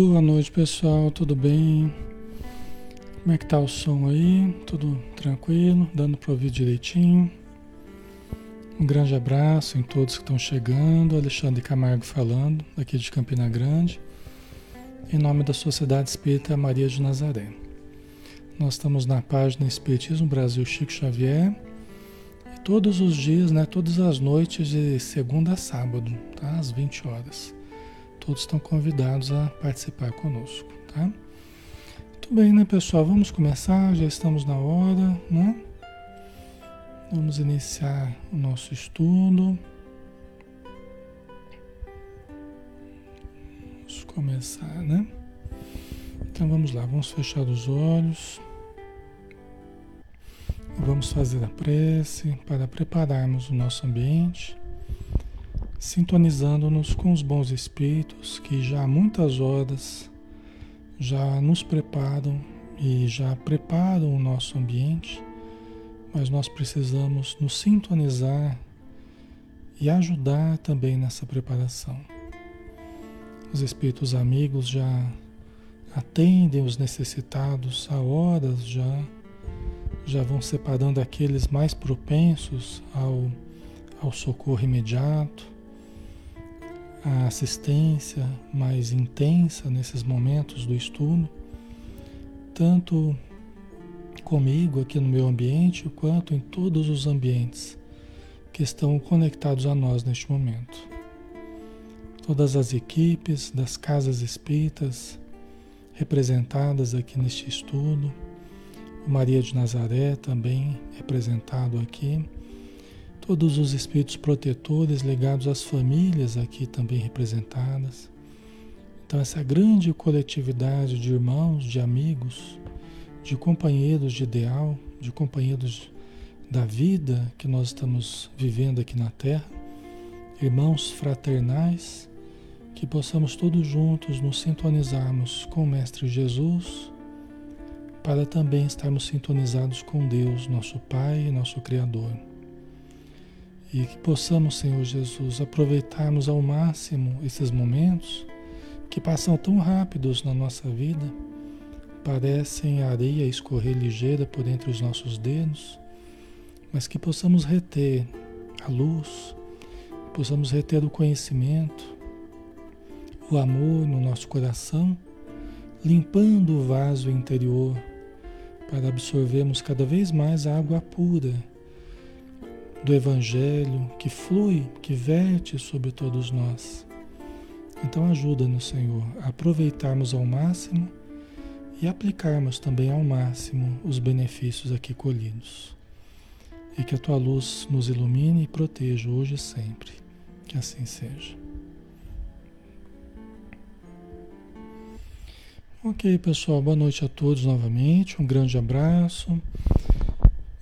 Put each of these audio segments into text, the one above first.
Boa noite, pessoal. Tudo bem? Como é que tá o som aí? Tudo tranquilo? Dando para ouvir direitinho? Um grande abraço em todos que estão chegando. Alexandre Camargo falando, aqui de Campina Grande, em nome da Sociedade Espírita Maria de Nazaré. Nós estamos na página Espiritismo Brasil Chico Xavier. Todos os dias, né, todas as noites de segunda a sábado, tá? às 20 horas todos estão convidados a participar conosco, tá? Muito bem, né, pessoal? Vamos começar, já estamos na hora, né? Vamos iniciar o nosso estudo. Vamos começar, né? Então vamos lá, vamos fechar os olhos. Vamos fazer a prece para prepararmos o nosso ambiente sintonizando-nos com os bons espíritos que já há muitas horas já nos preparam e já preparam o nosso ambiente, mas nós precisamos nos sintonizar e ajudar também nessa preparação. Os espíritos amigos já atendem os necessitados há horas já, já vão separando aqueles mais propensos ao, ao socorro imediato a assistência mais intensa nesses momentos do estudo, tanto comigo aqui no meu ambiente, quanto em todos os ambientes que estão conectados a nós neste momento. Todas as equipes das casas espíritas representadas aqui neste estudo, o Maria de Nazaré também representado aqui todos os espíritos protetores ligados às famílias aqui também representadas. Então, essa grande coletividade de irmãos, de amigos, de companheiros de ideal, de companheiros da vida que nós estamos vivendo aqui na Terra, irmãos fraternais, que possamos todos juntos nos sintonizarmos com o Mestre Jesus, para também estarmos sintonizados com Deus, nosso Pai e nosso Criador. E que possamos, Senhor Jesus, aproveitarmos ao máximo esses momentos que passam tão rápidos na nossa vida, parecem areia escorrer ligeira por entre os nossos dedos, mas que possamos reter a luz, possamos reter o conhecimento, o amor no nosso coração, limpando o vaso interior para absorvermos cada vez mais a água pura do Evangelho que flui, que verte sobre todos nós. Então ajuda-nos, Senhor, a aproveitarmos ao máximo e aplicarmos também ao máximo os benefícios aqui colhidos. E que a tua luz nos ilumine e proteja hoje e sempre. Que assim seja. Ok, pessoal, boa noite a todos novamente. Um grande abraço.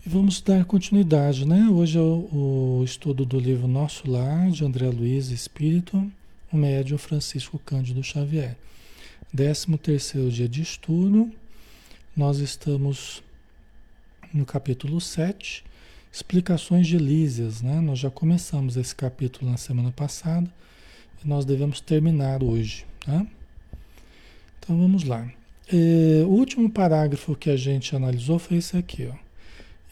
Vamos dar continuidade, né? Hoje é o, o, estudo do livro Nosso Lar, de André Luiz Espírito, o médium Francisco Cândido Xavier. 13 terceiro dia de estudo, nós estamos no capítulo 7, explicações de Lísias, né? Nós já começamos esse capítulo na semana passada e nós devemos terminar hoje, tá? Então vamos lá. É, o último parágrafo que a gente analisou foi esse aqui, ó.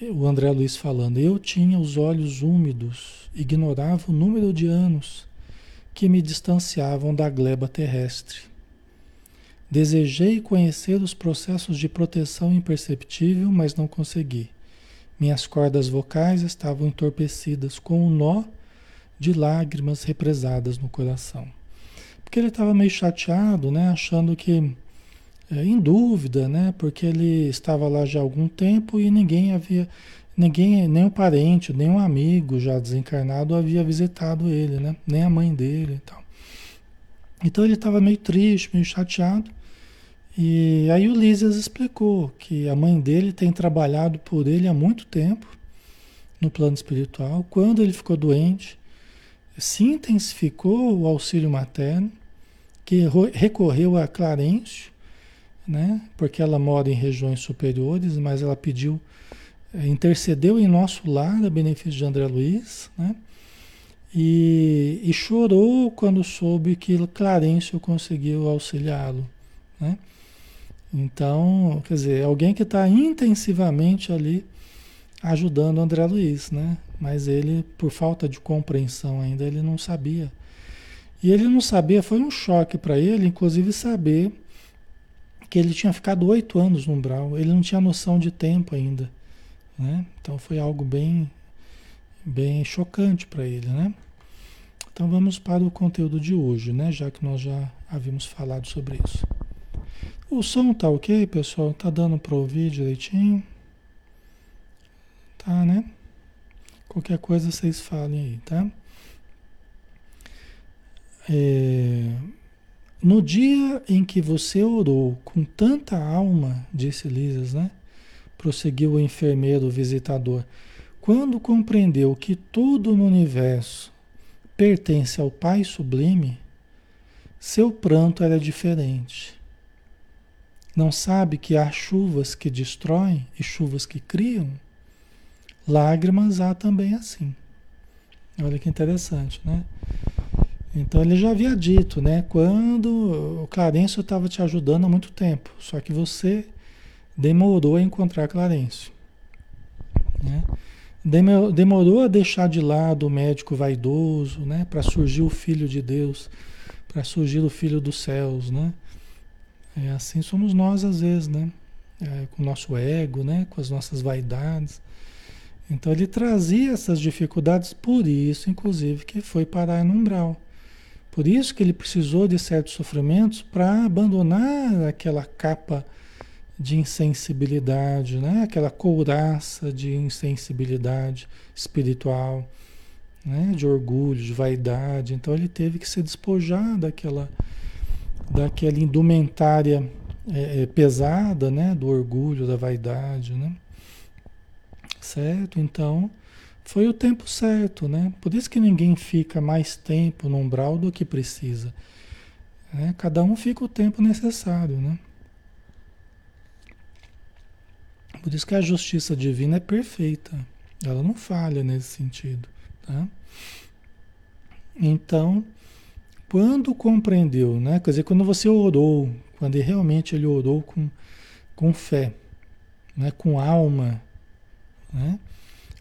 O André Luiz falando, eu tinha os olhos úmidos, ignorava o número de anos que me distanciavam da gleba terrestre. Desejei conhecer os processos de proteção imperceptível, mas não consegui. Minhas cordas vocais estavam entorpecidas com um nó de lágrimas represadas no coração. Porque ele estava meio chateado, né, achando que em dúvida, né? Porque ele estava lá já há algum tempo e ninguém havia, ninguém, nem um parente, nem um amigo já desencarnado havia visitado ele, né? Nem a mãe dele e tal. Então ele estava meio triste, meio chateado. E aí o Lísias explicou que a mãe dele tem trabalhado por ele há muito tempo no plano espiritual. Quando ele ficou doente, se intensificou o auxílio materno, que recorreu a Clarencio, né? Porque ela mora em regiões superiores, mas ela pediu, é, intercedeu em nosso lar a benefício de André Luiz, né? e, e chorou quando soube que Clarencio conseguiu auxiliá-lo. Né? Então, quer dizer, alguém que está intensivamente ali ajudando André Luiz, né? Mas ele, por falta de compreensão ainda, ele não sabia. E ele não sabia, foi um choque para ele, inclusive saber que ele tinha ficado oito anos no umbral. Ele não tinha noção de tempo ainda, né? Então foi algo bem, bem chocante para ele, né? Então vamos para o conteúdo de hoje, né? Já que nós já havíamos falado sobre isso. O som tá ok, pessoal? Tá dando para ouvir direitinho? Tá, né? Qualquer coisa vocês falem aí, tá? É... No dia em que você orou com tanta alma, disse Lisas, né? Prosseguiu o enfermeiro visitador. Quando compreendeu que tudo no universo pertence ao Pai Sublime, seu pranto era diferente. Não sabe que há chuvas que destroem e chuvas que criam? Lágrimas há também assim. Olha que interessante, né? Então ele já havia dito, né? Quando o Clarencio estava te ajudando há muito tempo, só que você demorou a encontrar Clarencio. Né? Demorou a deixar de lado o médico vaidoso, né? Para surgir o Filho de Deus, para surgir o Filho dos céus, né? É assim somos nós às vezes, né? É, com o nosso ego, né? Com as nossas vaidades. Então ele trazia essas dificuldades, por isso, inclusive, que foi parar no umbral. Por isso que ele precisou de certos sofrimentos para abandonar aquela capa de insensibilidade, né? aquela couraça de insensibilidade espiritual, né? de orgulho, de vaidade. Então ele teve que se despojar daquela, daquela indumentária é, é, pesada, né? do orgulho, da vaidade. Né? Certo? Então foi o tempo certo, né? Por isso que ninguém fica mais tempo no umbral do que precisa. Né? Cada um fica o tempo necessário, né? Por isso que a justiça divina é perfeita. Ela não falha nesse sentido. Tá? Então, quando compreendeu, né? quer dizer, quando você orou, quando realmente ele orou com, com fé, né? com alma, né?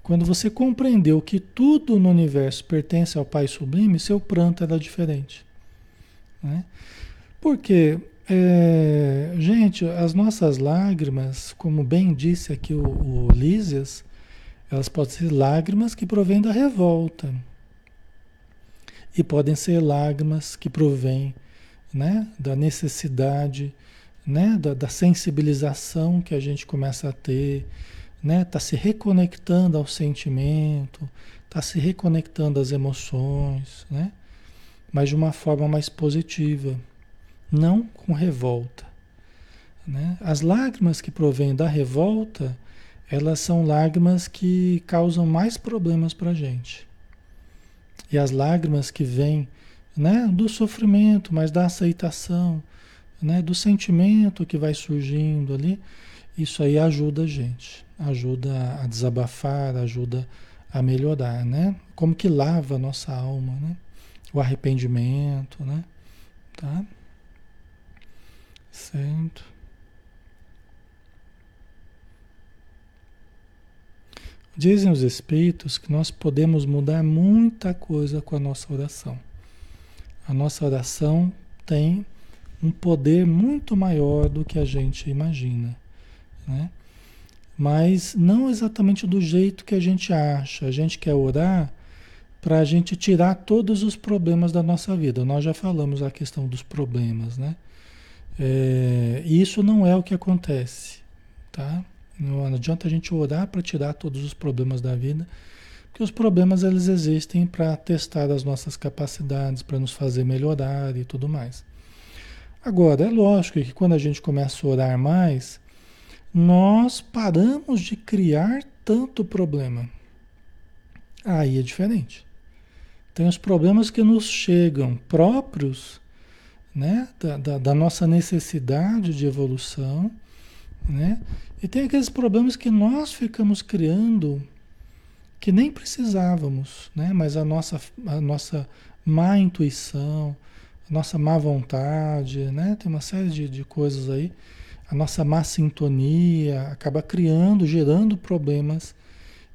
Quando você compreendeu que tudo no universo pertence ao Pai Sublime, seu pranto era diferente. Né? Porque é, gente, as nossas lágrimas, como bem disse aqui o, o Lísias, elas podem ser lágrimas que provêm da revolta. E podem ser lágrimas que provêm né, da necessidade, né, da, da sensibilização que a gente começa a ter, né, tá se reconectando ao sentimento, tá se reconectando às emoções, né, mas de uma forma mais positiva não com revolta. Né? As lágrimas que provêm da revolta, elas são lágrimas que causam mais problemas para a gente. E as lágrimas que vêm né, do sofrimento, mas da aceitação, né, do sentimento que vai surgindo ali, isso aí ajuda a gente, ajuda a desabafar, ajuda a melhorar, né? Como que lava a nossa alma, né? O arrependimento, né? Tá? Certo. Dizem os Espíritos que nós podemos mudar muita coisa com a nossa oração. A nossa oração tem um poder muito maior do que a gente imagina, né? Mas não exatamente do jeito que a gente acha. A gente quer orar para a gente tirar todos os problemas da nossa vida. Nós já falamos a questão dos problemas, né? É, isso não é o que acontece, tá? Não adianta a gente orar para tirar todos os problemas da vida, porque os problemas eles existem para testar as nossas capacidades, para nos fazer melhorar e tudo mais. Agora, é lógico que quando a gente começa a orar mais, nós paramos de criar tanto problema. Aí é diferente. Tem os problemas que nos chegam próprios né? Da, da, da, nossa necessidade de evolução, né? E tem aqueles problemas que nós ficamos criando que nem precisávamos, né? Mas a nossa, a nossa má intuição, a nossa má vontade, né? Tem uma série de, de coisas aí. A nossa má sintonia acaba criando, gerando problemas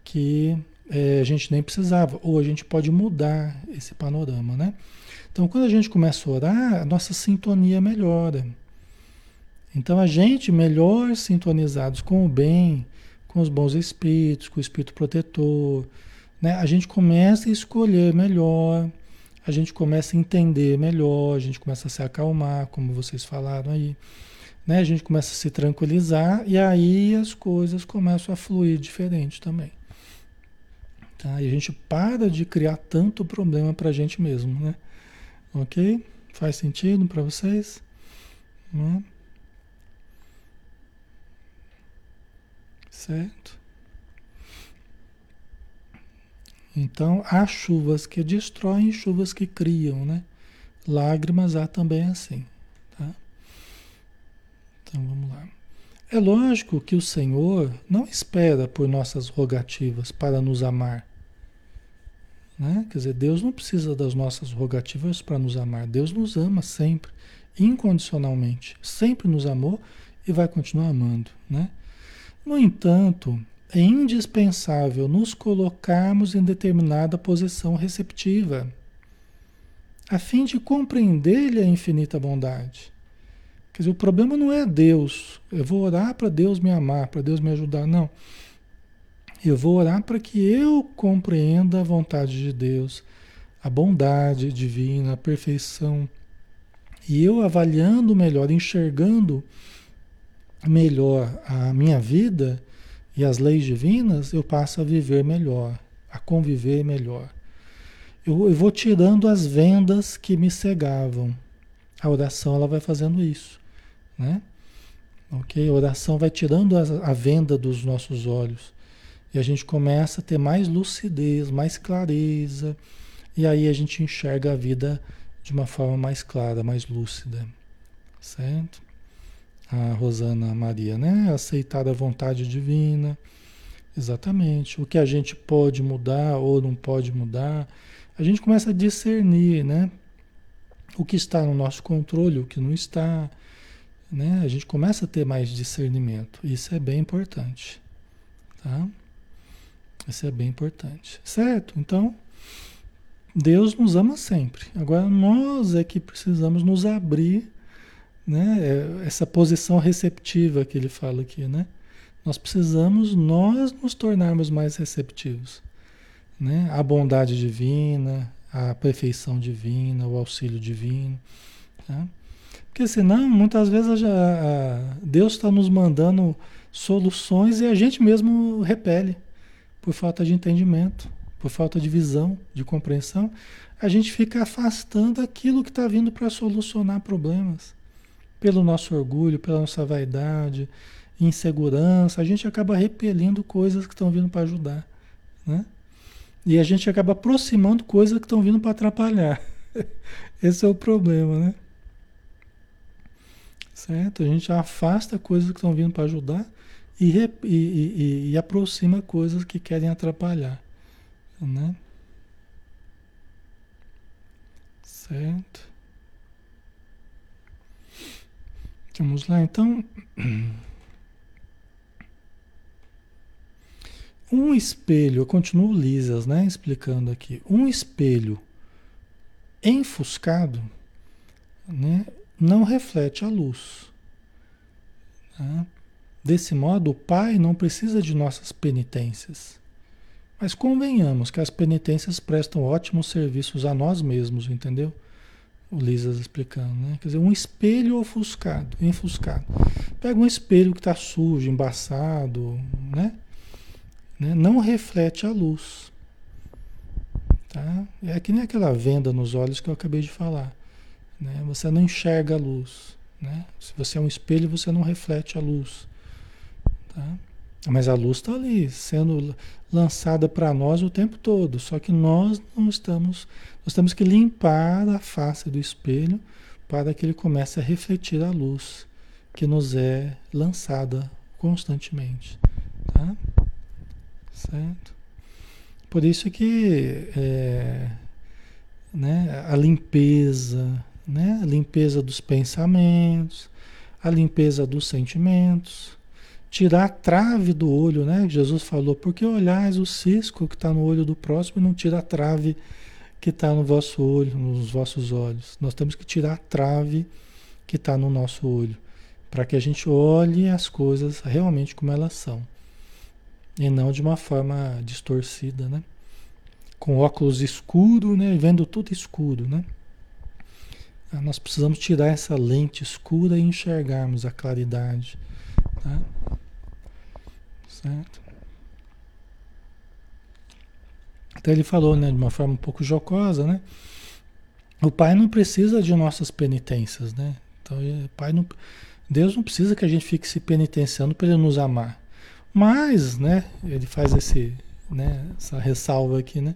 que é, a gente nem precisava. Ou a gente pode mudar esse panorama, né? Então, quando a gente começa a orar, a nossa sintonia melhora. Então, a gente melhor sintonizados com o bem, com os bons espíritos, com o espírito protetor, né? A gente começa a escolher melhor, a gente começa a entender melhor, a gente começa a se acalmar, como vocês falaram aí. Né? A gente começa a se tranquilizar e aí as coisas começam a fluir diferente também. Tá? E a gente para de criar tanto problema para a gente mesmo, né? Ok? Faz sentido para vocês? Né? Certo? Então, há chuvas que destroem chuvas que criam, né? Lágrimas há também assim? Então, vamos lá. É lógico que o Senhor não espera por nossas rogativas para nos amar. Né? Quer dizer, Deus não precisa das nossas rogativas para nos amar. Deus nos ama sempre, incondicionalmente. Sempre nos amou e vai continuar amando. Né? No entanto, é indispensável nos colocarmos em determinada posição receptiva, a fim de compreender-lhe a infinita bondade. Quer dizer, o problema não é Deus. Eu vou orar para Deus me amar, para Deus me ajudar. Não. Eu vou orar para que eu compreenda a vontade de Deus, a bondade divina, a perfeição. E eu avaliando melhor, enxergando melhor a minha vida e as leis divinas, eu passo a viver melhor, a conviver melhor. Eu, eu vou tirando as vendas que me cegavam. A oração ela vai fazendo isso, né? Ok? A oração vai tirando a, venda dos nossos olhos e a gente começa a ter mais lucidez, mais clareza. E aí a gente enxerga a vida de uma forma mais clara, mais lúcida. Certo? A Rosana Maria, né? Aceitar a vontade divina. Exatamente. O que a gente pode mudar ou não pode mudar. A gente começa a discernir, né? O que está no nosso controle, o que não está. Né? A gente começa a ter mais discernimento. Isso é bem importante. Tá? Isso é bem importante, certo? Então, Deus nos ama sempre. Agora, nós é que precisamos nos abrir, né? É, essa posição receptiva que ele fala aqui, né? Nós precisamos nós nos tornarmos mais receptivos, né? A bondade divina, a perfeição divina, o auxílio divino, tá? Porque senão, muitas vezes, Deus está nos mandando soluções e a gente mesmo repele por falta de entendimento, por falta de visão, de compreensão, a gente fica afastando aquilo que está vindo para solucionar problemas. Pelo nosso orgulho, pela nossa vaidade, insegurança, a gente acaba repelindo coisas que estão vindo para ajudar. Né? E a gente acaba aproximando coisas que estão vindo para atrapalhar. Esse é o problema, né? Certo? A gente afasta coisas que estão vindo para ajudar e, e, e, e aproxima coisas que querem atrapalhar. Né? Certo? Vamos lá, então. Um espelho, eu continuo lisas, né? Explicando aqui. Um espelho enfuscado, né? Não reflete a luz. Tá? Desse modo, o Pai não precisa de nossas penitências. Mas convenhamos que as penitências prestam ótimos serviços a nós mesmos, entendeu? O Lisas explicando, né? Quer dizer, um espelho ofuscado, enfuscado. Pega um espelho que está sujo, embaçado, né? né? Não reflete a luz. Tá? É que nem aquela venda nos olhos que eu acabei de falar. Né? Você não enxerga a luz. Né? Se você é um espelho, você não reflete a luz. Tá? Mas a luz está ali, sendo lançada para nós o tempo todo. Só que nós não estamos. Nós temos que limpar a face do espelho para que ele comece a refletir a luz que nos é lançada constantemente. Tá? Certo? Por isso que é, né, a limpeza, né, a limpeza dos pensamentos, a limpeza dos sentimentos, tirar a trave do olho, né? Jesus falou, porque olhais o cisco que está no olho do próximo e não tira a trave que está no vosso olho, nos vossos olhos. Nós temos que tirar a trave que está no nosso olho, para que a gente olhe as coisas realmente como elas são, e não de uma forma distorcida, né? Com óculos escuro, né? Vendo tudo escuro, né? Ah, nós precisamos tirar essa lente escura e enxergarmos a claridade, tá? Certo? Até ele falou, né, de uma forma um pouco jocosa, né? O pai não precisa de nossas penitências, né? Então, pai não, Deus não precisa que a gente fique se penitenciando para ele nos amar. Mas, né, ele faz esse, né, essa ressalva aqui, né?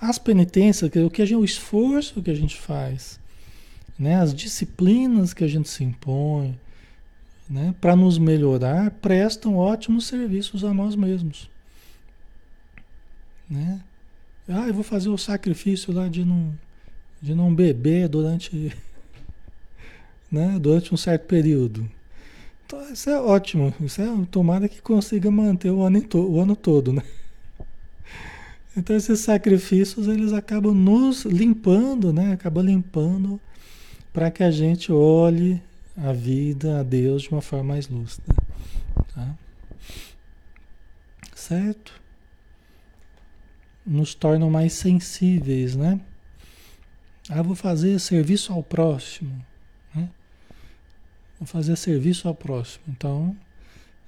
As penitências, o que a gente, o esforço que a gente faz, né, as disciplinas que a gente se impõe, né, para nos melhorar, prestam ótimos serviços a nós mesmos, né? Ah, eu vou fazer o sacrifício lá de não, de não beber durante, né, durante um certo período. Então, isso é ótimo. Isso é tomada que consiga manter o ano, o ano todo, né? Então esses sacrifícios eles acabam nos limpando, né? Acabam limpando para que a gente olhe a vida, a Deus de uma forma mais lúcida, tá? Certo? nos tornam mais sensíveis, né? Ah, vou fazer serviço ao próximo, né? Vou fazer serviço ao próximo. Então,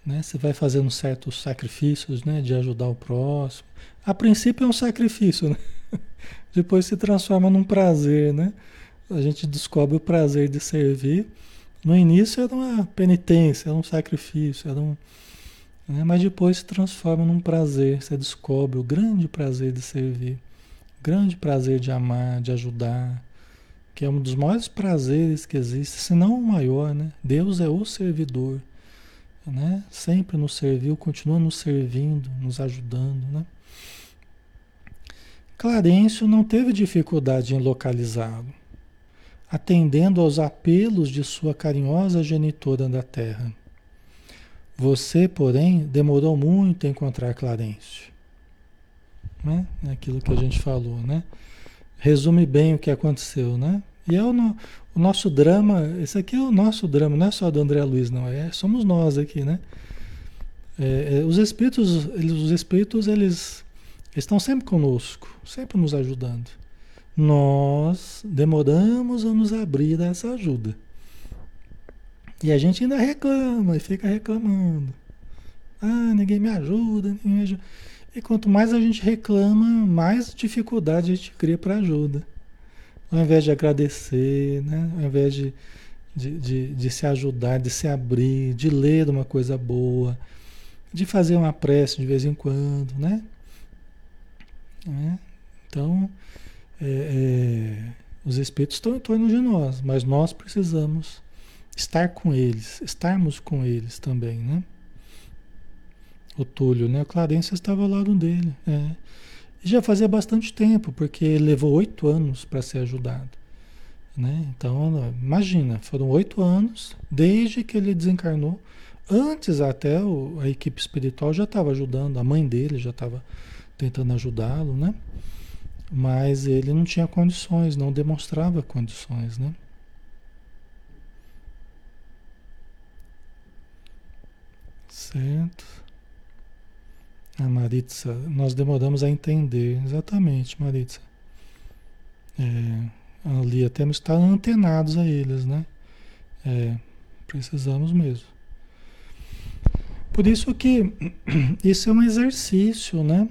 né, você vai fazendo certos sacrifícios, né, de ajudar o próximo. A princípio é um sacrifício, né? Depois se transforma num prazer, né? A gente descobre o prazer de servir. No início era uma penitência, era um sacrifício, era um, né? Mas depois se transforma num prazer, você descobre o grande prazer de servir, o grande prazer de amar, de ajudar, que é um dos maiores prazeres que existe, se não o maior, né? Deus é o servidor, né? Sempre nos serviu, continua nos servindo, nos ajudando, né? Clarencio não teve dificuldade em localizá-lo, atendendo aos apelos de sua carinhosa genitora da terra. Você, porém, demorou muito a encontrar Clarencio. Né? É aquilo que a gente falou, né? Resume bem o que aconteceu, né? E é o, no, o nosso drama, esse aqui é o nosso drama, não é só do André Luiz, não, é, somos nós aqui, né? É, é, os espíritos, eles, os espíritos, eles estão sempre conosco, sempre nos ajudando. Nós demoramos a nos abrir a essa ajuda. E a gente ainda reclama e fica reclamando. Ah, ninguém me ajuda, ninguém me ajuda. E quanto mais a gente reclama, mais dificuldade a gente cria para ajuda. Ao invés de agradecer, né? ao invés de, de, de, de, se ajudar, de se abrir, de ler uma coisa boa, de fazer uma prece de vez em quando, né? É. Então, é, é, os espíritos estão em torno de nós, mas nós precisamos estar com eles, estarmos com eles também, né? O Túlio, né? O Clarence estava ao lado dele. É. E já fazia bastante tempo, porque levou oito anos para ser ajudado. Né? Então, imagina, foram oito anos desde que ele desencarnou. Antes até o, a equipe espiritual já estava ajudando, a mãe dele já estava tentando ajudá-lo, né? Mas ele não tinha condições, não demonstrava condições, né? Certo. A Maritza, nós demoramos a entender. Exatamente, Maritza. É, ali que estar antenados a eles, né? É, precisamos mesmo. Por isso que isso é um exercício, né?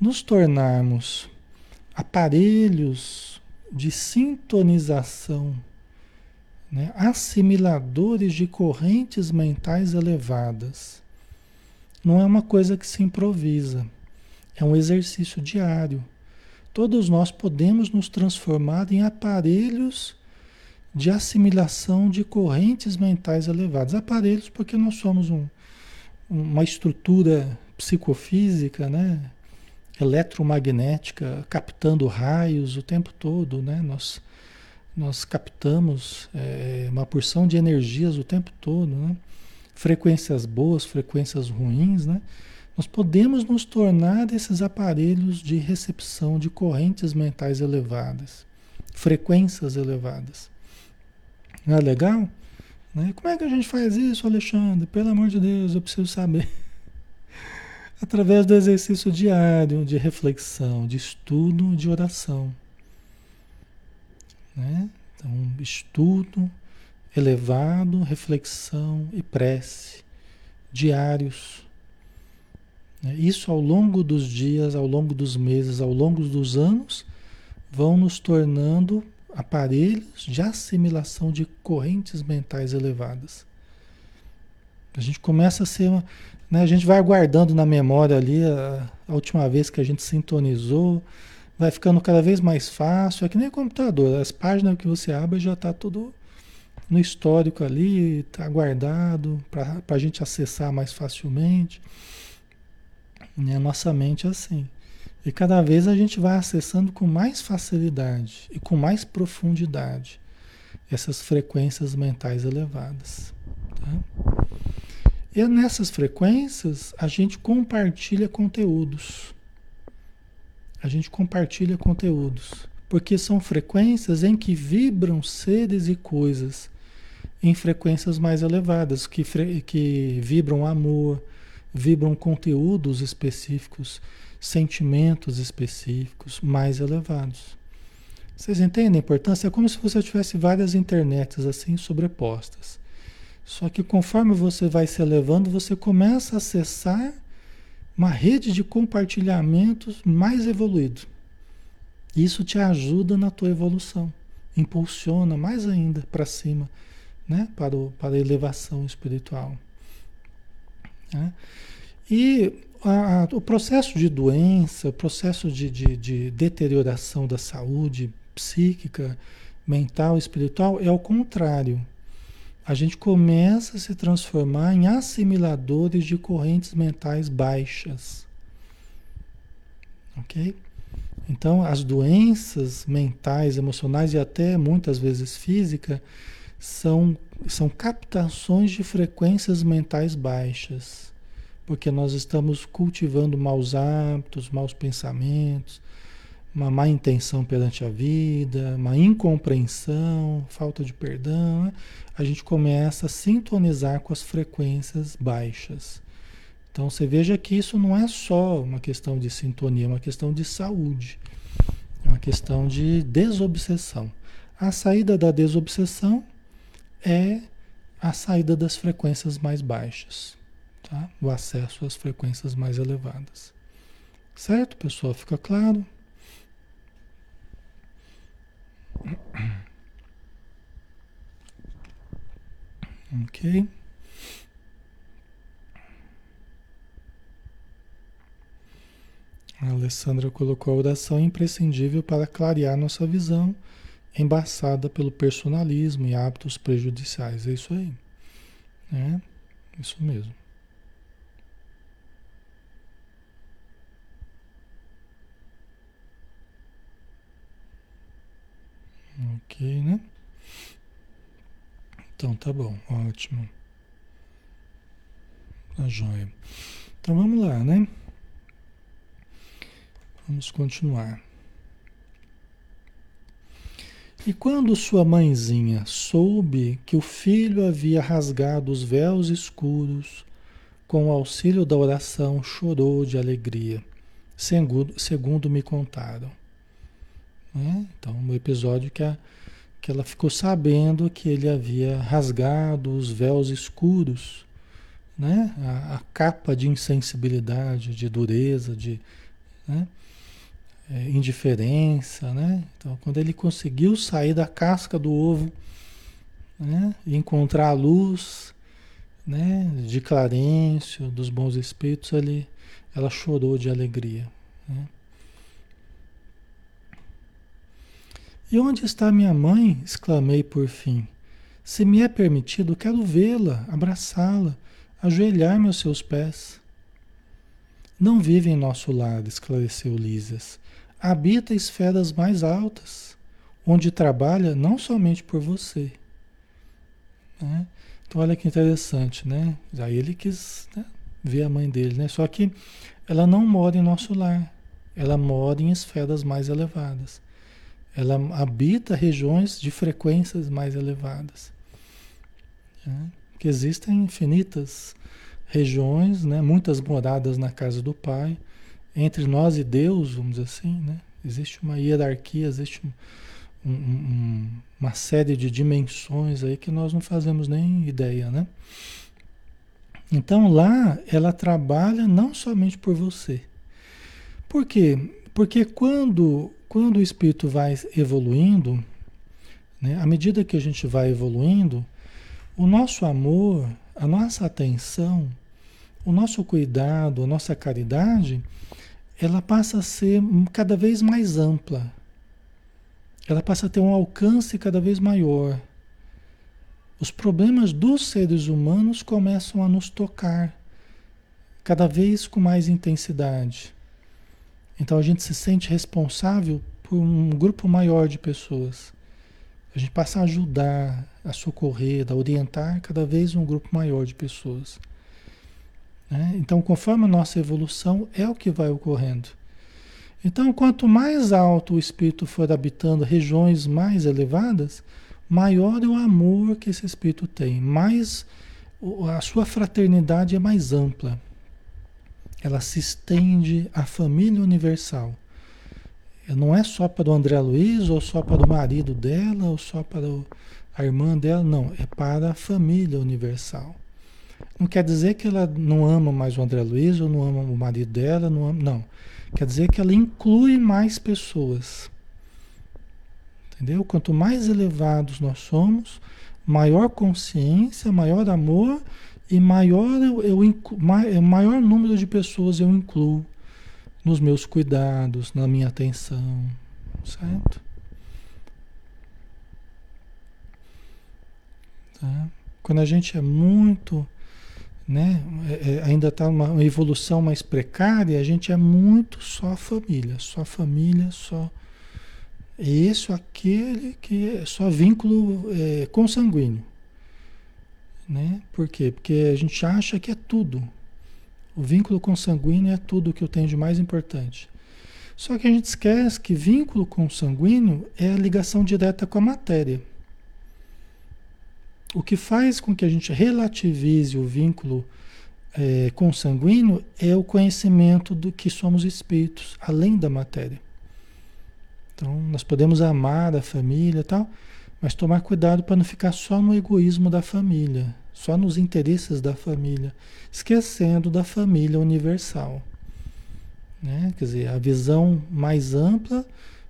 Nos tornarmos aparelhos de sintonização né? assimiladores de correntes mentais elevadas. Não é uma coisa que se improvisa, é um exercício diário. Todos nós podemos nos transformar em aparelhos de assimilação de correntes mentais elevadas. Aparelhos porque nós somos um, uma estrutura psicofísica, né? Eletromagnética, captando raios o tempo todo, né? Nós, nós captamos é, uma porção de energias o tempo todo, né? Frequências boas, frequências ruins, né? Nós podemos nos tornar esses aparelhos de recepção de correntes mentais elevadas, frequências elevadas. Não é legal? Né? Como é que a gente faz isso, Alexandre? Pelo amor de Deus, eu preciso saber. Através do exercício diário de reflexão, de estudo, de oração. Né? Então, estudo elevado, reflexão e prece diários. Né? Isso ao longo dos dias, ao longo dos meses, ao longo dos anos, vão nos tornando aparelhos de assimilação de correntes mentais elevadas. A gente começa a ser uma, né, a gente vai guardando na memória ali a, a, última vez que a gente sintonizou, vai ficando cada vez mais fácil. É que nem computador, as páginas que você abre já está tudo no histórico ali, está guardado para a gente acessar mais facilmente. E a nossa mente é assim. E cada vez a gente vai acessando com mais facilidade e com mais profundidade essas frequências mentais elevadas. Tá? E nessas frequências a gente compartilha conteúdos. A gente compartilha conteúdos. Porque são frequências em que vibram seres e coisas em frequências mais elevadas, que, que vibram amor, vibram conteúdos específicos sentimentos específicos mais elevados. Vocês entendem a importância? É como se você tivesse várias internets assim sobrepostas. Só que conforme você vai se elevando, você começa a acessar uma rede de compartilhamentos mais evoluído. Isso te ajuda na tua evolução, impulsiona mais ainda para cima, né? para, o, para a elevação espiritual. Né? E a, o processo de doença, o processo de, de, de deterioração da saúde psíquica, mental, espiritual é o contrário. A gente começa a se transformar em assimiladores de correntes mentais baixas. Ok? Então, as doenças mentais, emocionais e até muitas vezes físicas são, são captações de frequências mentais baixas porque nós estamos cultivando maus hábitos, maus pensamentos, uma má intenção perante a vida, uma incompreensão, falta de perdão, né? a gente começa a sintonizar com as frequências baixas. Então você veja que isso não é só uma questão de sintonia, é uma questão de saúde, é uma questão de desobsessão. A saída da desobsessão é a saída das frequências mais baixas tá? o acesso às frequências mais elevadas. Certo, pessoal? Fica claro? Ok. A Alessandra colocou a oração imprescindível para clarear nossa visão, embaçada pelo personalismo e hábitos prejudiciais. É isso aí. É isso mesmo. Ok, né? Então tá bom, ótimo. Tá joia. Então vamos lá, né? Vamos continuar. E quando sua mãezinha soube que o filho havia rasgado os véus escuros, com o auxílio da oração, chorou de alegria, segundo, segundo me contaram. Né? Então, um episódio que, a, que ela ficou sabendo que ele havia rasgado os véus escuros, né? a, a capa de insensibilidade, de dureza, de né? é, indiferença. Né? Então, quando ele conseguiu sair da casca do ovo né? e encontrar a luz né? de Clarencio, dos bons espíritos, ali, ela chorou de alegria. Né? E onde está minha mãe? exclamei por fim. Se me é permitido, quero vê-la, abraçá-la, ajoelhar-me aos seus pés. não vive em nosso lar, esclareceu Lísias. Habita esferas mais altas, onde trabalha não somente por você. Né? Então, olha que interessante, né? Aí ele quis né, ver a mãe dele, né? Só que ela não mora em nosso lar, ela mora em esferas mais elevadas. Ela habita regiões de frequências mais elevadas. Né? Que existem infinitas regiões, né? muitas moradas na casa do Pai. Entre nós e Deus, vamos dizer assim, né? existe uma hierarquia, existe um, um, um, uma série de dimensões aí que nós não fazemos nem ideia, né? Então lá ela trabalha não somente por você. Por quê? Porque quando, quando o espírito vai evoluindo, né, à medida que a gente vai evoluindo, o nosso amor, a nossa atenção, o nosso cuidado, a nossa caridade, ela passa a ser cada vez mais ampla ela passa a ter um alcance cada vez maior. Os problemas dos seres humanos começam a nos tocar cada vez com mais intensidade. Então a gente se sente responsável por um grupo maior de pessoas. A gente passa a ajudar, a socorrer, a orientar cada vez um grupo maior de pessoas. Né? Então, conforme a nossa evolução, é o que vai ocorrendo. Então, quanto mais alto o espírito for habitando regiões mais elevadas, maior é o amor que esse espírito tem, mais a sua fraternidade é mais ampla. Ela se estende à família universal. Não é só para o André Luiz, ou só para o marido dela, ou só para a irmã dela, não. É para a família universal. Não quer dizer que ela não ama mais o André Luiz, ou não ama o marido dela, não ama, não. Quer dizer que ela inclui mais pessoas. Entendeu? Quanto mais elevados nós somos, maior consciência, maior amor e maior, eu, eu é, maior número de pessoas eu incluo nos meus cuidados, na minha atenção. Certo? Tá? Quando a gente é muito né? É, é, ainda está uma evolução mais precária, a gente é muito só família, só família, só isso, aquele que é só vínculo é, consanguíneo. Né? Por quê? Porque a gente acha que é tudo. O vínculo consanguíneo é tudo que eu tenho de mais importante. Só que a gente esquece que vínculo consanguíneo é a ligação direta com a matéria. O que faz com que a gente relativize o vínculo é, consanguíneo é o conhecimento do que somos espíritos, além da matéria. Então, nós podemos amar a família e tal, mas tomar cuidado para não ficar só no egoísmo da família, só nos interesses da família, esquecendo da família universal. Né? Quer dizer, a visão mais ampla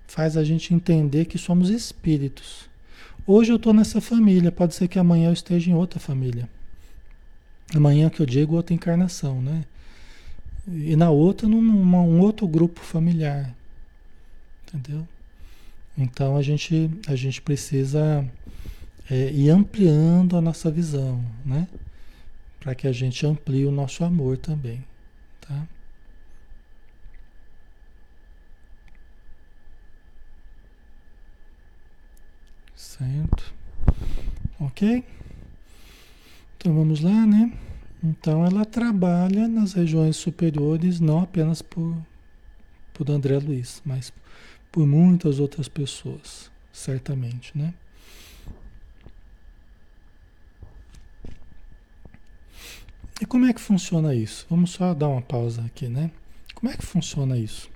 faz a gente entender que somos espíritos. Hoje eu estou nessa família, pode ser que amanhã eu esteja em outra família. Amanhã que eu digo outra encarnação, né? E na outra, num um outro grupo familiar. Entendeu? Então a gente, a gente precisa é, ir ampliando a nossa visão, né? Para que a gente amplie o nosso amor também, tá? Certo? Ok? Então vamos lá, né? Então ela trabalha nas regiões superiores não apenas por, por André Luiz, mas por muitas outras pessoas, certamente, né? E como é que funciona isso? Vamos só dar uma pausa aqui, né? Como é que funciona isso?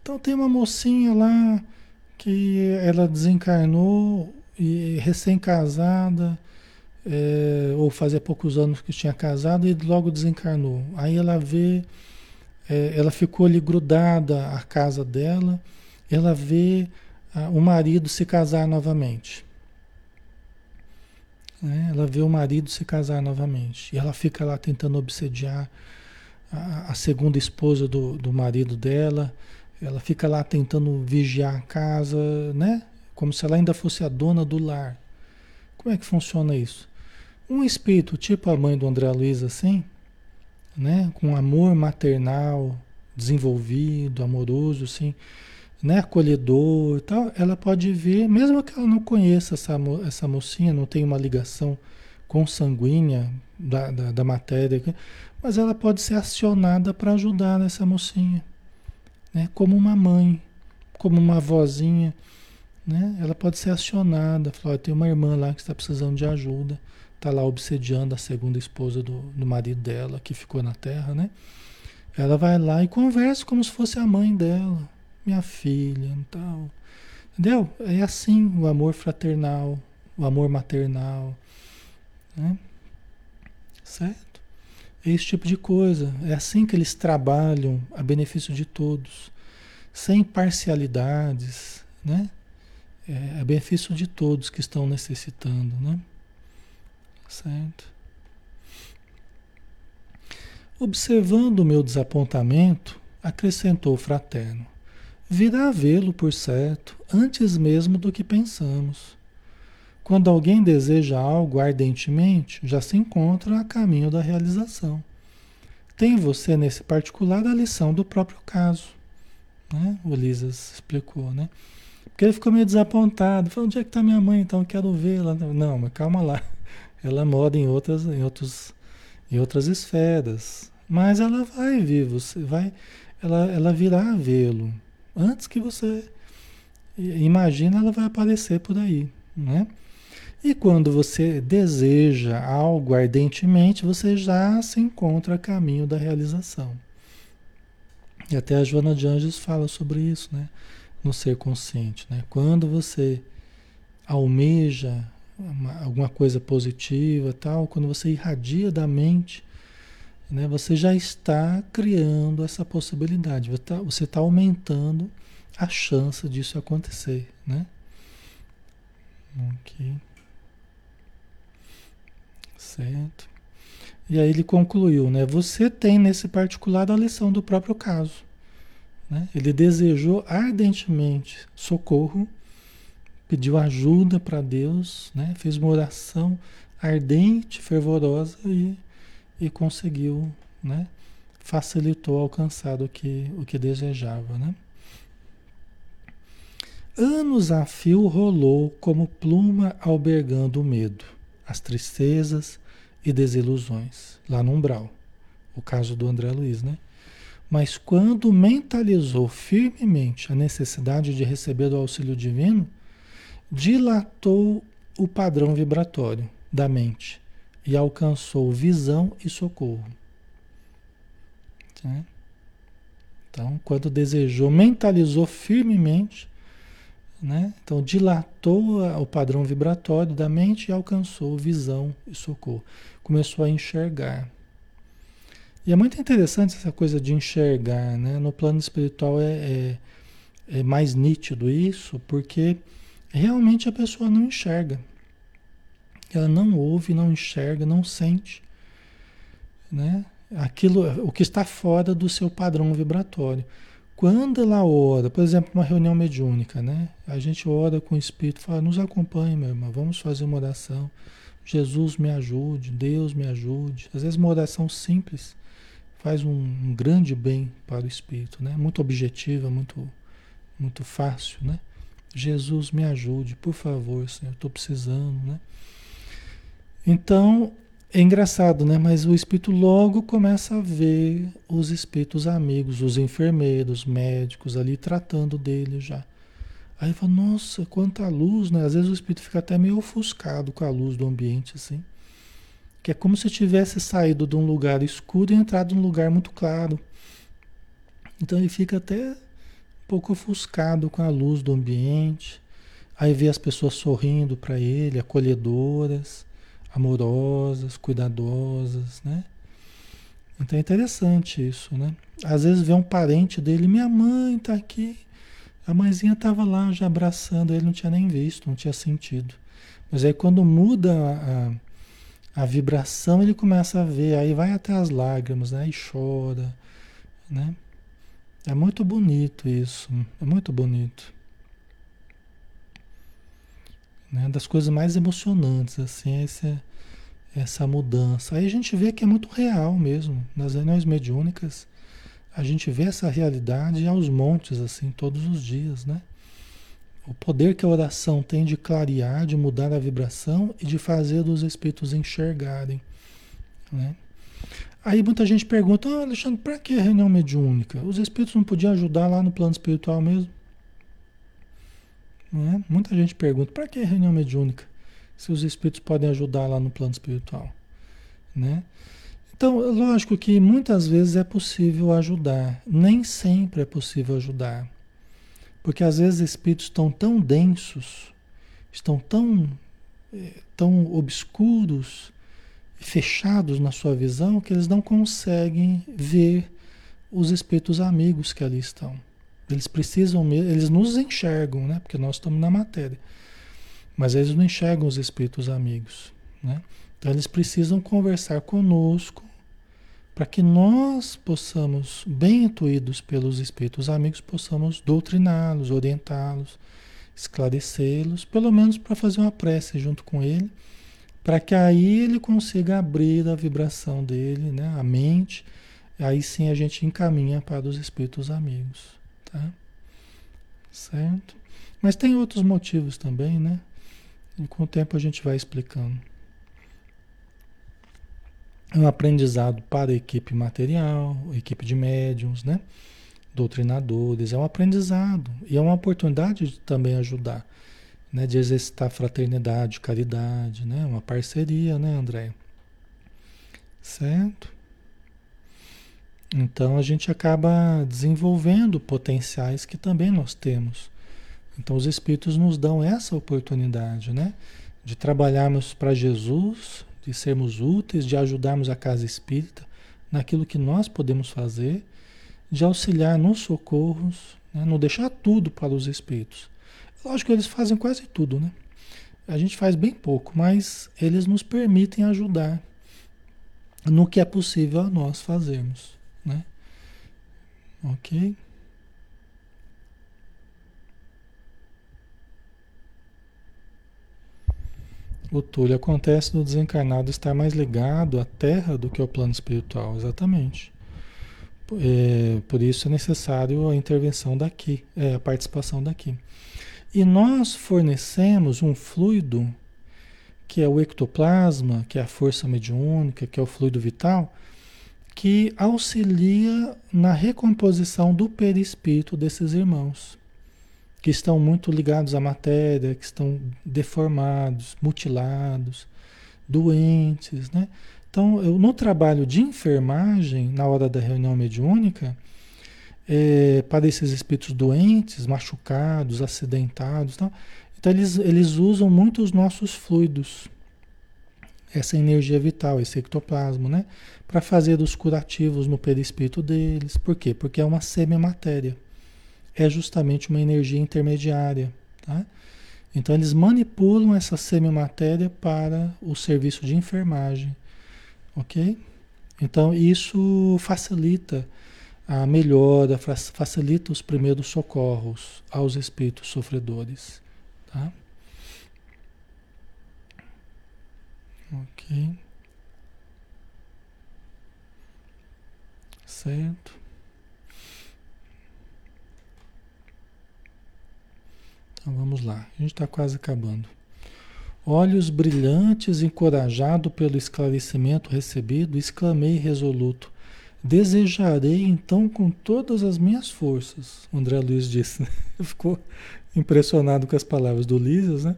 Então tem uma mocinha lá que ela desencarnou e recém-casada, é, ou fazia poucos anos que tinha casado e logo desencarnou. Aí ela vê, é, ela ficou ali grudada à casa dela, ela vê a, o marido se casar novamente. Né? Ela vê o marido se casar novamente. E ela fica lá tentando obsediar a, a segunda esposa do, do marido dela ela fica lá tentando vigiar a casa, né? Como se ela ainda fosse a dona do lar. Como é que funciona isso? Um espírito, tipo a mãe do André Luiz, assim, né? Com amor maternal desenvolvido, amoroso, assim, né? Acolhedor tal, ela pode ver, mesmo que ela não conheça essa, essa mocinha, não tenha uma ligação consanguínea da, da, da matéria, mas ela pode ser acionada para ajudar essa mocinha, né? Como uma mãe, como uma vozinha, né? Ela pode ser acionada, falar, tem uma irmã lá que está precisando de ajuda, está lá obsediando a segunda esposa do, do marido dela, que ficou na terra, né? Ela vai lá e conversa como se fosse a mãe dela, minha filha e tal. Entendeu? É assim o amor fraternal, o amor maternal, né? Certo? É esse tipo de coisa. É assim que eles trabalham a benefício de todos, sem parcialidades, né? É a benefício de todos que estão necessitando, né? Certo? Observando o meu desapontamento, acrescentou o fraterno: virá vê-lo, por certo, antes mesmo do que pensamos. Quando alguém deseja algo ardentemente, já se encontra a caminho da realização. Tem você, nesse particular, a lição do próprio caso. Né? O Lisas explicou, né? Porque ele ficou meio desapontado. Falou, onde é que está minha mãe então? Quero vê-la. Não, mas calma lá. Ela mora em outras, em outros, em outras esferas. Mas ela vai vir, você vai, ela, ela virá vê-lo. Antes que você imagina, ela vai aparecer por aí, né? E quando você deseja algo ardentemente, você já se encontra a caminho da realização. E até a Joana de Anjos fala sobre isso, né? No ser consciente, né? Quando você almeja uma, alguma coisa positiva, tal, quando você irradia da mente, né? Você já está criando essa possibilidade. Você está tá aumentando a chance disso acontecer, né? Ok. Certo? E aí ele concluiu, né? Você tem nesse particular a lição do próprio caso. Né? Ele desejou ardentemente socorro, pediu ajuda para Deus, né? fez uma oração ardente, fervorosa e, e conseguiu, né? facilitou alcançar o que, o que desejava. Né? Anos a fio rolou como pluma albergando o medo as tristezas e desilusões, lá no umbral. O caso do André Luiz, né? Mas quando mentalizou firmemente a necessidade de receber o auxílio divino, dilatou o padrão vibratório da mente e alcançou visão e socorro. Então, quando desejou, mentalizou firmemente né? Então, dilatou o padrão vibratório da mente e alcançou visão e socorro. Começou a enxergar. E é muito interessante essa coisa de enxergar. Né? No plano espiritual é, é, é mais nítido isso, porque realmente a pessoa não enxerga. Ela não ouve, não enxerga, não sente. Né? Aquilo, o que está fora do seu padrão vibratório. Quando ela ora, por exemplo, uma reunião mediúnica, né? A gente ora com o Espírito, fala, nos acompanhe, meu irmão, vamos fazer uma oração. Jesus me ajude, Deus me ajude. Às vezes uma oração simples faz um, um grande bem para o Espírito, né? Muito objetiva, muito, muito fácil, né? Jesus me ajude, por favor, Senhor, estou precisando, né? Então, é engraçado, né? Mas o espírito logo começa a ver os espíritos amigos, os enfermeiros, médicos ali tratando dele já. Aí fala, nossa, quanta luz, né? Às vezes o espírito fica até meio ofuscado com a luz do ambiente, assim. Que é como se tivesse saído de um lugar escuro e entrado num lugar muito claro. Então ele fica até pouco ofuscado com a luz do ambiente. Aí vê as pessoas sorrindo para ele, acolhedoras amorosas, cuidadosas, né? Então é interessante isso, né? Às vezes vê um parente dele, minha mãe está aqui. A mãezinha estava lá já abraçando, ele não tinha nem visto, não tinha sentido. Mas aí quando muda a, a, a vibração, ele começa a ver, aí vai até as lágrimas, né? E chora, né? É muito bonito isso, é muito bonito. Né? Das coisas mais emocionantes, assim, é, essa mudança. Aí a gente vê que é muito real mesmo. Nas reuniões mediúnicas, a gente vê essa realidade aos montes, assim, todos os dias, né? O poder que a oração tem de clarear, de mudar a vibração e de fazer os espíritos enxergarem, né? Aí muita gente pergunta, ah, Alexandre, para que reunião mediúnica? Os espíritos não podiam ajudar lá no plano espiritual mesmo? É? Muita gente pergunta, para que reunião mediúnica? Se os espíritos podem ajudar lá no plano espiritual. Né? Então, lógico que muitas vezes é possível ajudar, nem sempre é possível ajudar. Porque às vezes espíritos estão tão densos, estão tão, eh, tão obscuros, fechados na sua visão, que eles não conseguem ver os espíritos amigos que ali estão. Eles precisam, eles nos enxergam, né? Porque nós estamos na matéria. Mas eles não enxergam os espíritos amigos, né? Então eles precisam conversar conosco para que nós possamos, bem intuídos pelos espíritos amigos, possamos doutriná-los, orientá-los, esclarecê-los, pelo menos para fazer uma prece junto com ele, para que aí ele consiga abrir a vibração dele, né, a mente, aí sim a gente encaminha para os espíritos amigos. Tá? Certo? Mas tem outros motivos também, né? E com o tempo a gente vai explicando. É um aprendizado para a equipe material, equipe de médiums, né? Doutrinadores, é um aprendizado e é uma oportunidade de também ajudar, né? De exercitar fraternidade, caridade, né? Uma parceria, né, André? Certo? Então a gente acaba desenvolvendo potenciais que também nós temos. Então os espíritos nos dão essa oportunidade, né? De trabalharmos para Jesus, de sermos úteis, de ajudarmos a casa espírita naquilo que nós podemos fazer, de auxiliar nos socorros, né? não deixar tudo para os espíritos. Lógico que eles fazem quase tudo, né? A gente faz bem pouco, mas eles nos permitem ajudar no que é possível a nós fazermos né? Ok? O Túlio acontece do desencarnado estar mais ligado à Terra do que ao plano espiritual, exatamente. É, por isso é necessário a intervenção daqui, é, a participação daqui. E nós fornecemos um fluido, que é o ectoplasma, que é a força mediúnica, que é o fluido vital, que auxilia na recomposição do perispírito desses irmãos, que estão muito ligados à matéria, que estão deformados, mutilados, doentes, né? Então, eu, no trabalho de enfermagem, na hora da reunião mediúnica, é, para esses espíritos doentes, machucados, acidentados, então eles, eles usam muito os nossos fluidos, essa energia vital, esse ectoplasma, né? Para fazer os curativos no perispírito deles. Por quê? Porque é uma semimatéria. É justamente uma energia intermediária, tá? Então eles manipulam essa semimatéria para o serviço de enfermagem, ok? Então isso facilita a melhora, facilita os primeiros socorros aos espíritos sofredores, tá? Ok. Certo. Então vamos lá, a gente está quase acabando. Olhos brilhantes, encorajado pelo esclarecimento recebido, exclamei resoluto: Desejarei então com todas as minhas forças. André Luiz disse, ficou impressionado com as palavras do Lísias, né?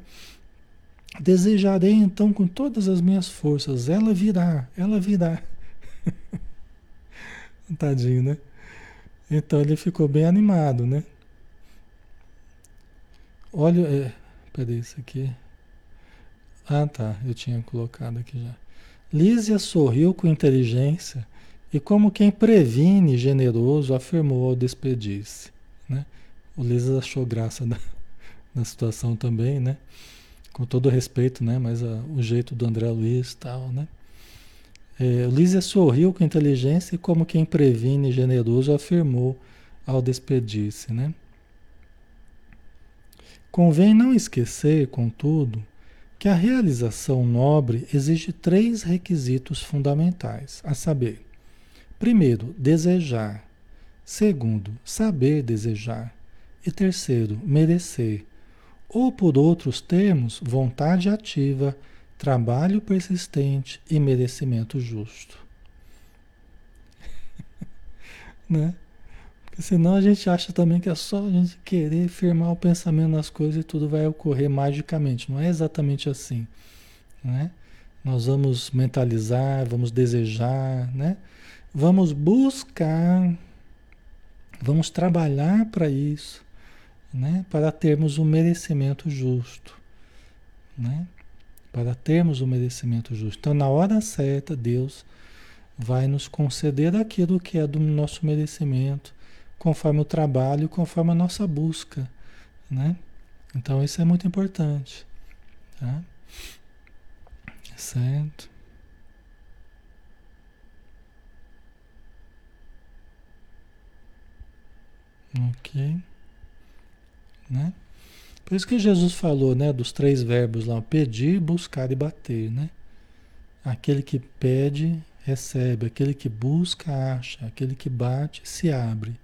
Desejarei então com todas as minhas forças, ela virá, ela virá. Tadinho, né? Então ele ficou bem animado, né? Olha, é, peraí, isso aqui. Ah, tá, eu tinha colocado aqui já. Lísia sorriu com inteligência e, como quem previne, generoso, afirmou ao despedir-se. Né? O Lísia achou graça da, situação também, né? com todo respeito, né? Mas a, ah, o jeito do André Luiz tal, né? É, Lísia sorriu com inteligência e como quem previne generoso afirmou ao despedir-se, né? Convém não esquecer, contudo, que a realização nobre exige três requisitos fundamentais, a saber, primeiro, desejar, segundo, saber desejar e terceiro, merecer, ou por outros termos, vontade ativa, trabalho persistente e merecimento justo. né? Porque senão a gente acha também que é só a gente querer firmar o pensamento nas coisas e tudo vai ocorrer magicamente. Não é exatamente assim, né? Nós vamos mentalizar, vamos desejar, né? Vamos buscar, vamos trabalhar para isso, né? Para termos o um merecimento justo, né? Para termos o um merecimento justo. Então, na hora certa, Deus vai nos conceder aquilo que é do nosso merecimento conforme o trabalho, conforme a nossa busca, né? Então isso é muito importante, tá? Certo? Né? Por isso que Jesus falou, né, dos três verbos lá, pedir, buscar e bater, né? Aquele que pede, recebe, aquele que busca, acha, aquele que bate, se abre.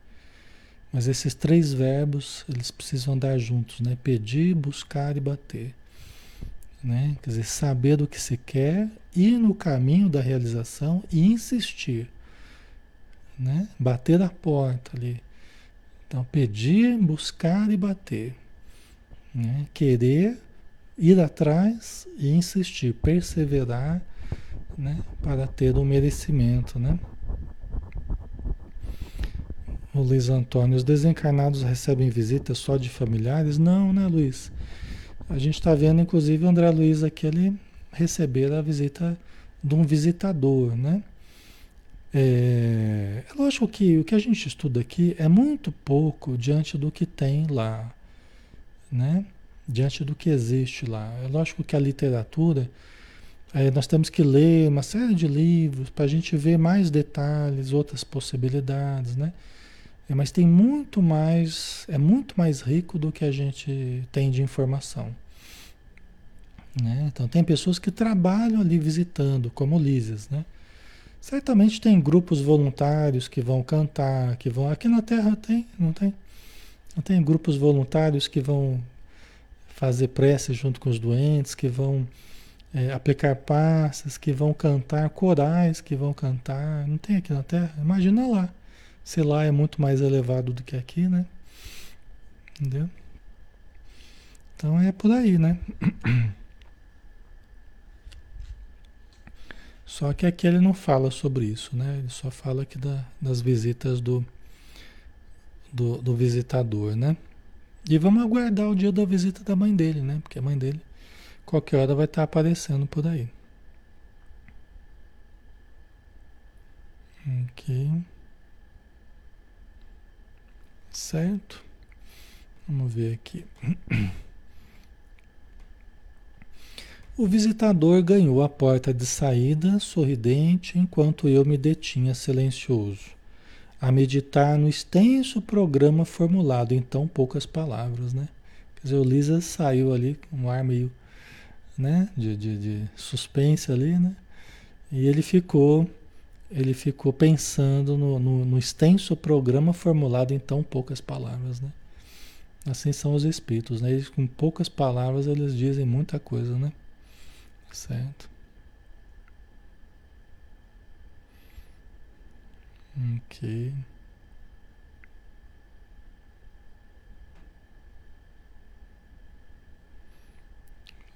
Mas esses três verbos, eles precisam andar juntos, né? Pedir, buscar e bater. Né? Quer dizer, saber do que se quer, ir no caminho da realização e insistir. Né? Bater a porta ali. Então, pedir, buscar e bater. Né? Querer, ir atrás e insistir, perseverar né? para ter o merecimento. Né? O Luiz Antônio, os desencarnados recebem visitas só de familiares? Não, né, Luiz? A gente está vendo, inclusive, o André Luiz aqui, ele receber a visita de um visitador, né? É, é lógico que o que a gente estuda aqui é muito pouco diante do que tem lá, né? Diante do que existe lá. É lógico que a literatura, é, nós temos que ler uma série de livros para a gente ver mais detalhes, outras possibilidades, né? É, mas tem muito mais, é muito mais rico do que a gente tem de informação. Né? Então tem pessoas que trabalham ali visitando, como Lísias, né? Certamente tem grupos voluntários que vão cantar, que vão. Aqui na Terra tem, não tem? Não tem grupos voluntários que vão fazer prece junto com os doentes, que vão é, aplicar passes, que vão cantar, corais que vão cantar. Não tem aqui na Terra? Imagina lá se lá é muito mais elevado do que aqui, né? Entendeu? Então é por aí, né? Só que aqui ele não fala sobre isso, né? Ele só fala aqui da, das visitas do, do, do, visitador, né? E vamos aguardar o dia da visita da mãe dele, né? Porque a mãe dele, qualquer hora, vai estar aparecendo por aí. Ok. Certo? Vamos ver aqui. O visitador ganhou a porta de saída, sorridente, enquanto eu me detinha silencioso, a meditar no extenso programa formulado em tão poucas palavras, né? Quer dizer, o Lisa saiu ali com um ar meio, né, de, de, de suspense ali, né? E ele ficou ele ficou pensando no, no, no, extenso programa formulado em tão poucas palavras, né? Assim são os espíritos, né? Eles, com poucas palavras eles dizem muita coisa, né? Certo? Ok.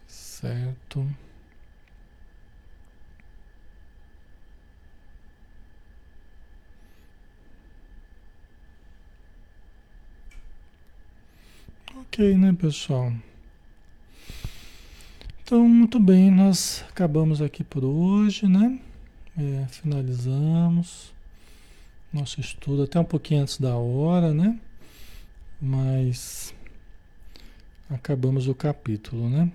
Certo. Ok, né, pessoal? Então, muito bem, nós acabamos aqui por hoje, né? É, finalizamos nosso estudo até um pouquinho antes da hora, né? Mas acabamos o capítulo, né?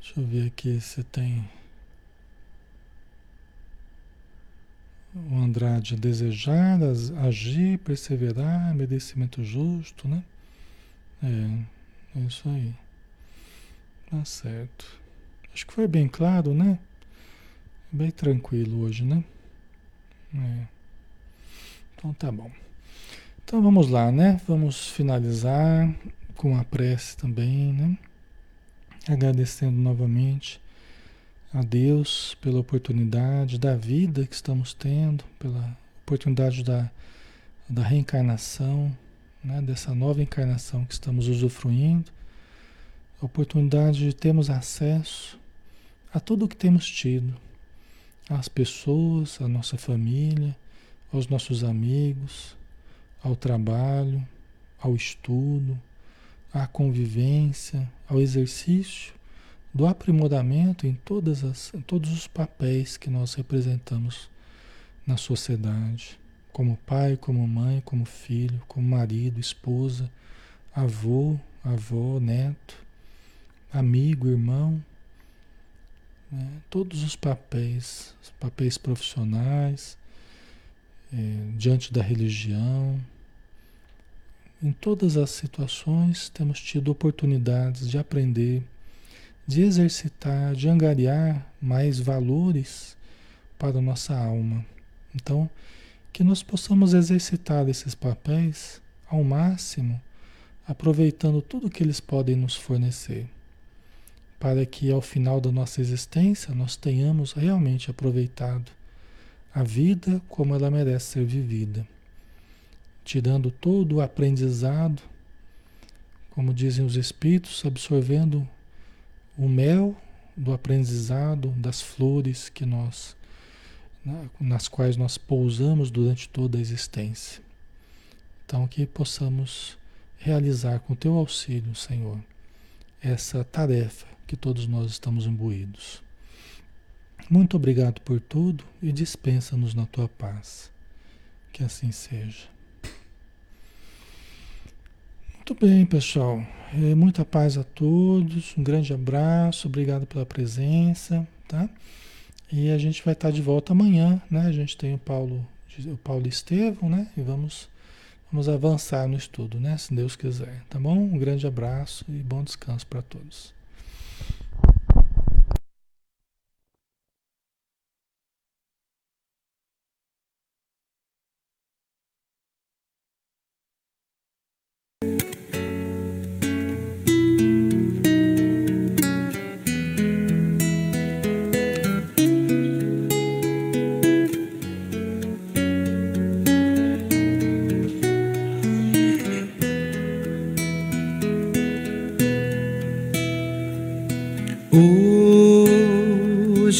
Deixa eu ver aqui se tem. O Andrade, desejar, agir, perseverar, merecimento justo, né? É, é isso aí. Tá certo. Acho que foi bem claro, né? Bem tranquilo hoje, né? É. Então tá bom. Então vamos lá, né? Vamos finalizar com a prece também, né? Agradecendo novamente a Deus pela oportunidade da vida que estamos tendo, pela oportunidade da, da reencarnação, né? dessa nova encarnação que estamos usufruindo, oportunidade de termos acesso a tudo o que temos tido, às pessoas, à nossa família, aos nossos amigos, ao trabalho, ao estudo, à convivência, ao exercício do aprimoramento em, todas as, em todos os papéis que nós representamos na sociedade, como pai, como mãe, como filho, como marido, esposa, avô, avó, neto, amigo, irmão, né? todos os papéis, os papéis profissionais, é, diante da religião. Em todas as situações temos tido oportunidades de aprender, de exercitar, de angariar mais valores para a nossa alma. Então, que nós possamos exercitar esses papéis ao máximo, aproveitando tudo que eles podem nos fornecer para que ao final da nossa existência nós tenhamos realmente aproveitado a vida como ela merece ser vivida, tirando todo o aprendizado, como dizem os espíritos, absorvendo o mel do aprendizado das flores que nós né, nas quais nós pousamos durante toda a existência. Então que possamos realizar com teu auxílio, Senhor, essa tarefa que todos nós estamos imbuídos. Muito obrigado por tudo e dispensa-nos na tua paz. Que assim seja. Muito bem, pessoal. É, muita paz a todos. Um grande abraço. Obrigado pela presença, tá? E a gente vai estar de volta amanhã, né? A gente tem o Paulo, o Paulo Estevão, né? E vamos vamos avançar no estudo, né? Se Deus quiser, tá bom? Um grande abraço e bom descanso para todos.